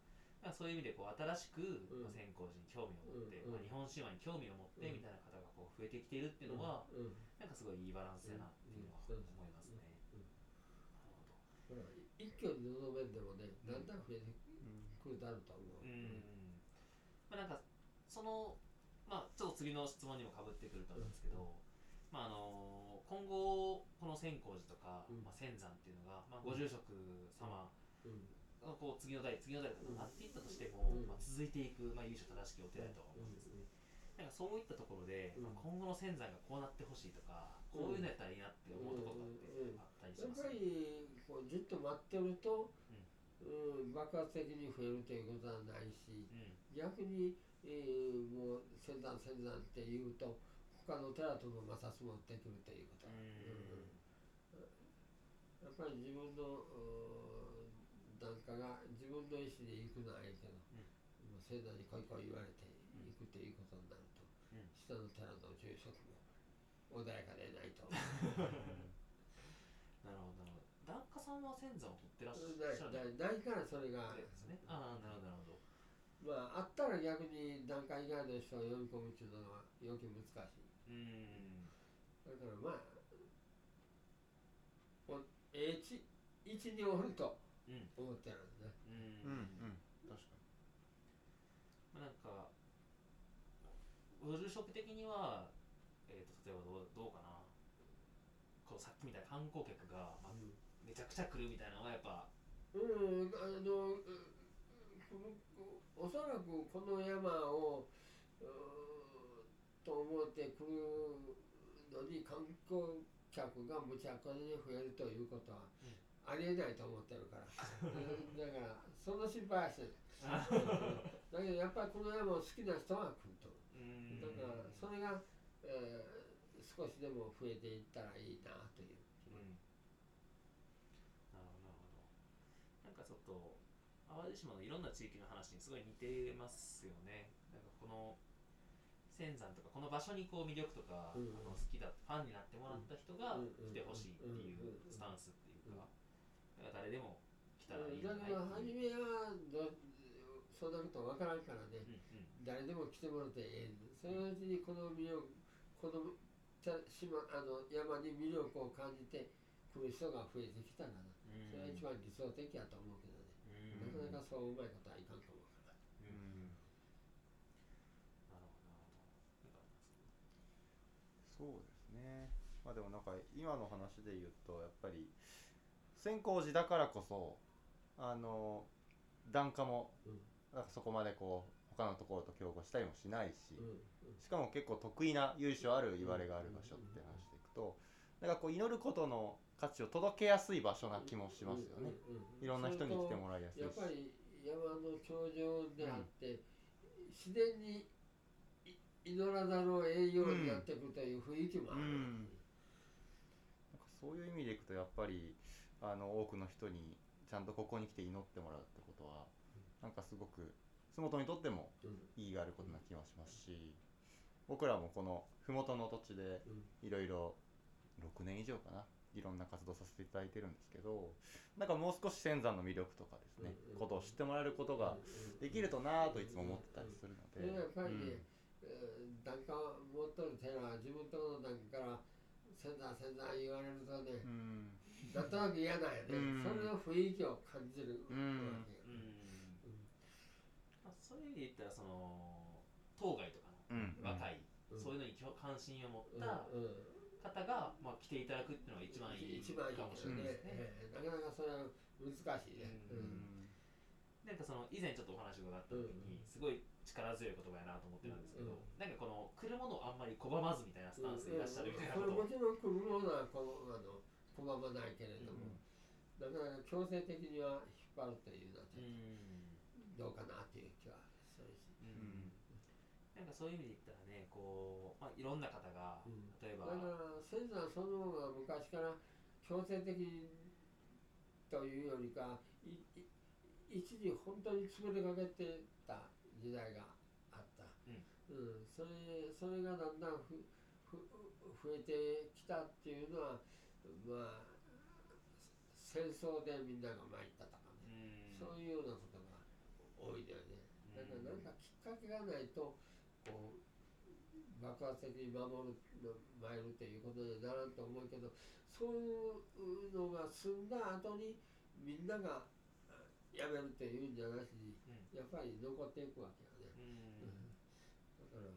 まあそういう意味でこう新しく、ん。まあ、線香寺に興味を持って、うん。まあ、日本神話に興味を持ってうんみたいなこう増えてきているっていうのは、うんうん。なんかすごいいいバランスだなっていうのはうん思いますね。ほら一挙に望めんでもねだんだん増えてくるだろうと思う、なるほど。うん。まあなんかそのまあちょっと次の質問にもかぶってくると思うんですけど、まああの今後この千光寺とか、うん。まあ仙山っていうのがまあご住職様こう次の代次の代とかなっていったとしても、うん。まあ続いていくまあ由緒正しきお寺だとは思うんですね。なんかそういったところで、うん。まあ、今後の仙山がこうなってほしいとか、こういうのやったらいいなって思うところとかってあったりしますやっぱりこうじっと待ってると、うん。爆発的に増えるということはないしうん。逆に、えーもう仙山仙山っていうと他の寺との摩擦もできるということ、うん。うん。やっぱり自分のうん檀家が自分の意思で行くのはいいけど、もう仙山にこいこい言われて行くということになると、うん下の寺の住職も穏やかでないと。思 なるほどなるほど。檀家さんは仙山を取ってらっしうゃるなからそれが。ですね。ああなるほどなるほど。まああったら逆に段階以外の人を呼び込むっていうのは要求難しい。うん。だからまあおええち位置におるとうん。思ってるんですね。うん。うんうん。確かまあなんかご住職的にはえー、と例えばどうどうかな。こうさっきみたいな観光客が、まあ、めちゃくちゃ来るみたいなのはやっぱうん、あのおそらくこの山をと思って来るのに観光客がむちゃくちゃに増えるということはありえないと思ってるから、うんだからその心配はしてないだけどやっぱりこの山を好きな人は来るとうんだからそれが、えー少しでも増えていったらいいなという気うん。なるほどなるほど。なんかちょっと淡路島のいろんな地域の話にすごい似てますよね。なんかこの仙山とかこの場所にこう魅力とか、うん。あの好きだファンになってもらった人がうん。来てほしいっていううん。スタンスっていうか、だから誰でも来たらいいんじゃだない初めはどそんなことわからんからね、うんうん。誰でも来てもらってええそのうちにこの魅力このた島あの山に魅力を感じて来る人が増えてきたらな、それが一番理想的やと思うけどね、うん。なかなかそううまいことはいかんと思うから。うん。なるほどな。るほどなんそうですね。まあでもなんか今の話で言うとやっぱり千光寺だからこそあの檀家もうんなんかそこまでこう他のところと競合したりもしないし、うんしかも結構得意な由緒ある言われがある場所って話でいくとなんかこう祈ることの価値を届けやすい場所な気もしますよね、うんうんうん。いろんな人に来てもらいやすいし。やっぱり山の頂上であって、自然にい祈らざるを得んようになってくるという雰囲気もある、うん。なんかそういう意味でいくとやっぱりあの多くの人にちゃんとここに来て祈ってもらうってことは、なんかすごく洲本にとってもうん。意義があることな気がしますし僕らもこの麓の土地でうん。いろいろ6年以上かないろんな活動させていただいてるんですけどなんかもう少し仙山の魅力とかですね、うんことを知ってもらえることができるとなぁといつも思ってたりするので、やっぱりね、うん。持っとる寺は自分とこの檀家から仙山仙山言われるとね、うん。なんとなく嫌なんやね、うん。それの雰囲気を感じるわけよ、うんそういう意味で言ったらその当該とかうん。の若い、うん。そういうのに関心を持うんったうん。方が、まあ、来ていただくっていうのが一番いい一番いいかもしれないですね。えーなかなかそれは難しいね、ううん。んなんかその以前ちょっとお話伺った時にうん。すごい力強い言葉やなと思ってたんですけど、うん。なんかこの来るものをあんまり拒まずみたいなスタンスでいらっしゃるみたいなこうん。とをこれもちろん。来るものはこうあの拒まないけれども、なかなか強制的には引っ張るというのはちょっとどうかなっていう気はするし、うん。なんかそういう意味で言ったらねこう、まあ、いろんな方がうん。例えば、だから仙山そのものが昔から強制的というよりか一時本当に潰れかけてた時代があった、うん。それそれがだんだんふふ増えてきたっていうのはまあ戦争でみんなが参ったとかうね、ん。そういうようなこ多いだよね。だからなんかきっかけがないとこう爆発的に守る参るということにはならんと思うけどそういうのが済んだ後にみんながあやめるというんじゃなしにうん。やっぱり残っていくわけよね。うん。だから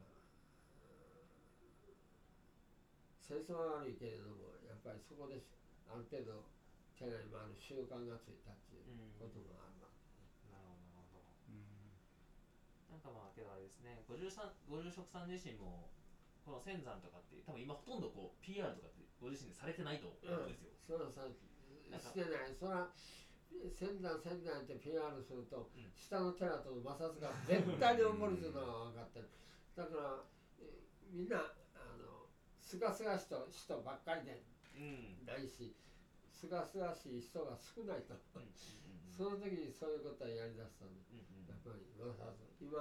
戦争は悪いけれどもやっぱりそこである程度寺に回る習慣がついたっていうこともあるわなるほどなるほどうんなんかまあけどあれですねご住さんご住職さん自身もこの仙山とかって多分今ほとんどこう PR とかってご自身でされてないと思け、うんですよ、そらさなんかしてないそら仙山仙山って PR すると、うん下の寺との摩擦が絶対に起こるというのは分かってる。だからえみんなあのすがすがしと人ばっかりでうんないしすがすがしい人が少ないと、うんうんその時にそういうことをやりだしたんでうんうん。やっぱり摩擦今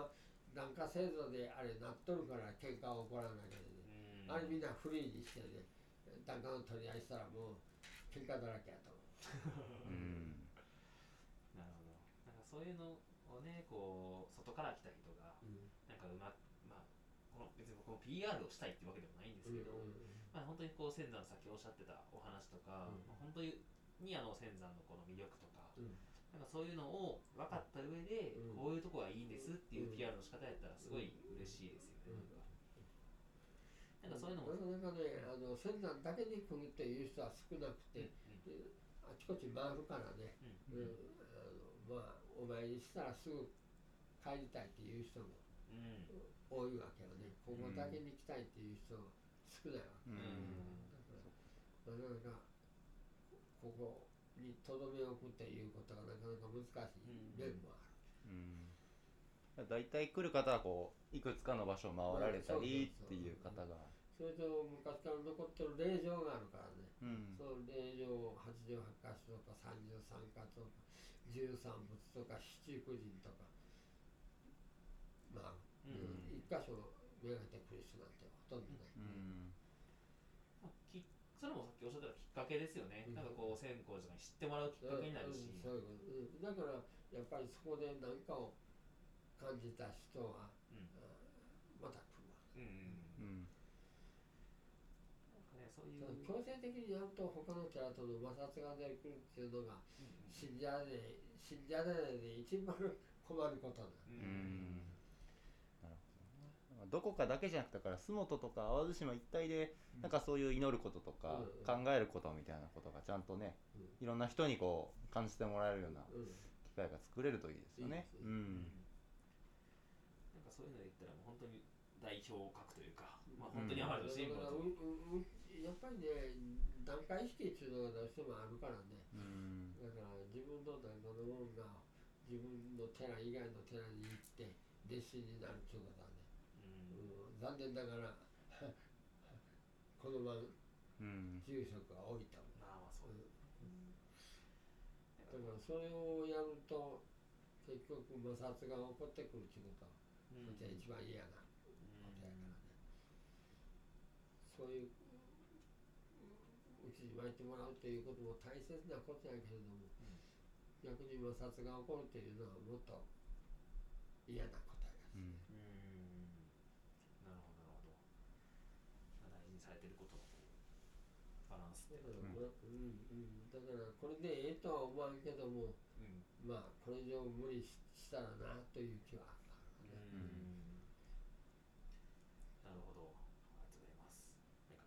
檀家制度であれなっとるから喧嘩は起こらないけどね、うん。あれみんなフリーにしてね檀家の取り合いしたらもう喧嘩だらけやと思う。うん。なるほど。なんかそういうのをねこう外から来た人がなんかうままあこの別にこの PR をしたいってわけでもないんですけど、まあ、本当にこう仙山さっきおっしゃってたお話とか、うん。まあ本当にあの仙山のこの魅力とか、うんなんかそういうのを分かった上で、うん。こういうとこがいいんですっていううん。PR の仕方やったらすごい嬉しいですよね、うん。なんか。なんかそういうのも、なかなかねあの仙山だけに来るっていう人は少なくて、うんあちこち回るからね、うんうん。あまあお参りしたらすぐ帰りたいっていう人もうん。多いわけよね。ここだけに来たいっていう人が少ないわけ、うん。だからなかなかここにとどめを置くっていうことがなかなか難しい面もある、うん、大体来る方はこういくつかの場所を回られたりっていう方が、それと昔から残ってる霊場があるからね、うん。その霊場88箇所とか33箇所とか13仏とか七福神とかまあ、うん。うん一箇所めがけてくる人なんてほとんどない、うんそれもさっきおっしゃったきっかけですよね、うん。なんかこう千光寺が知ってもらうきっかけになるし、うんそうん。だからやっぱりそこで何かを感じた人は、うん。あまた来るわ。うんうんうん。なんかねそういう、け、強制的にやると他の寺との摩擦が出てくるっていうのが信者で信者で一番困ることだ、ううんどこかだけじゃなくてだから洲本とか淡路島一帯でなんかそういう祈ることとかうん。考えることみたいなことがちゃんとねいろんな人にこう感じてもらえるような機会が作れるといいですよね。いいですね。うん。なんかそういうので言ったらもう本当に代表格というか、まあ本当に余ると辛抱と、だか。らうううやっぱりね段階意識っていうのがどうしてもあるからね。うん。だから自分の中のものが自分の寺以外の寺に行って弟子になるっていうことは残念ながらこのままうん。住職が多いと思うまあまあそういう、だからそれをやると結局摩擦が起こってくるっていうことはうん。こっちは一番嫌なことやからね。そういううちに巻いてもらうということも大切なことやけれども逆に摩擦が起こるというのはもっと嫌なことやからうんうんなるほどなるほどまあ大事にされてることのバランスで、だか。ら、うん。うん、だからこれでええとは思わんけどもうん。まあこれ以上無理ししたらなという気はあるね、うん。なるほど。ありがとうございます。はい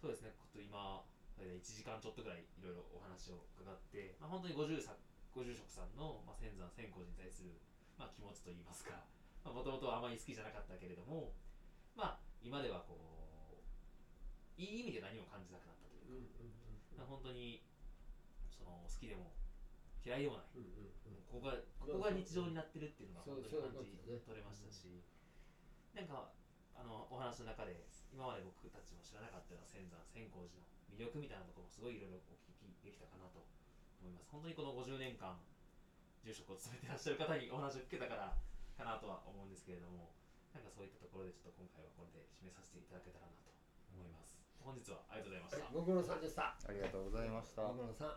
そうですね。ちょっと今それで1時間ちょっとぐらいいろいろお話を伺って、まあ、本当にご住さご住職さんの、まあ、仙山仙光寺に対する、まあ、気持ちといいますかもともとあまり好きじゃなかったけれどもまあ今ではこういい意味で何も感じなくなったといううんか、うんまあ、本当にその好きでも嫌いでもない。ここがここが日常になってるっていうのが本当に感じ取れましたし、なんかあのお話の中で今まで僕たちも知らなかったような仙山仙光寺の魅力みたいなところもすごいいろいろお聞きできたかなと思います。本当にこの50年間住職を務めてらっしゃる方にお話を聞けたからかなとは思うんですけれどもなんかそういったところでちょっと今回はこれで締めさせていただけたらなと思います。本日はありがとうございました、はいご苦労さんでした。ありがとうございました。ご苦労さん。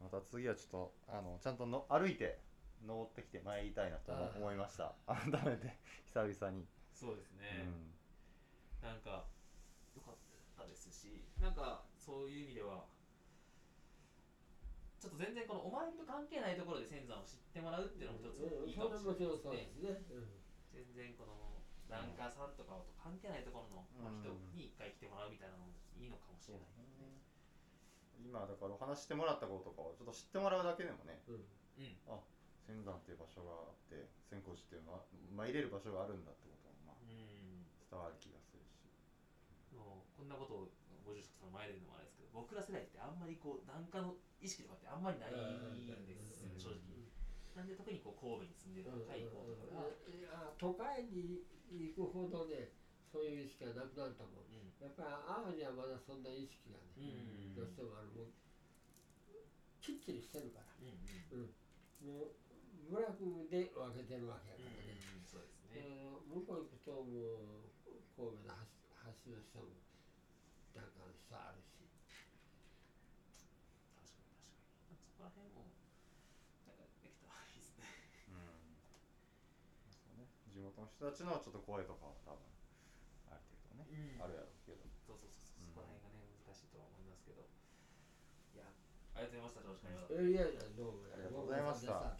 また次はちょっとあのちゃんとの歩いて登ってきて参りたいなと思いました。改めて久々に、そうですね、うん。なんか良かったですしなんかそういう意味ではちょっと全然このお参りと関係ないところで仙山を知ってもらうっていうのも一つうんいいかもしれないですね全然この檀家さんとかと関係ないところの、まあ、人に一回来てもらうみたいなのもいいのかもしれない、今だからお話してもらったこととかをちょっと知ってもらうだけでもね。うん。うん。あ仙山っていう場所があって仙光寺っていうのは参れる場所があるんだってこともまあうん。伝わる気がするし。もうこんなことをご住職さんの前で言うのもあれですけど僕ら世代ってあんまりこう檀家の意識とかってあんまりないんですなんで特にこう神戸に住んでる若い子とかが、いや都会に行くほどねそういう意識がなくなると思ううん。やっぱり淡路はまだそんな意識がうね、んどうしてもあるもうきっちりしてるから、うんうん。うん、もう部落で分けてるわけやうんからね、そうですえね、ー向こう行くともう神戸の橋橋の人もなんかの人あるし確かに確かにそこら辺もなんかできたらいいですねうんそうね地元の人たちのちょっと声とかは多分ある程度ね、うん。あるやろうけど。そうそうそうそう、うん。そこら辺がね難しいとは思いますけど。いやありがとうございました長時間えいやいやどうも。ありがとうございました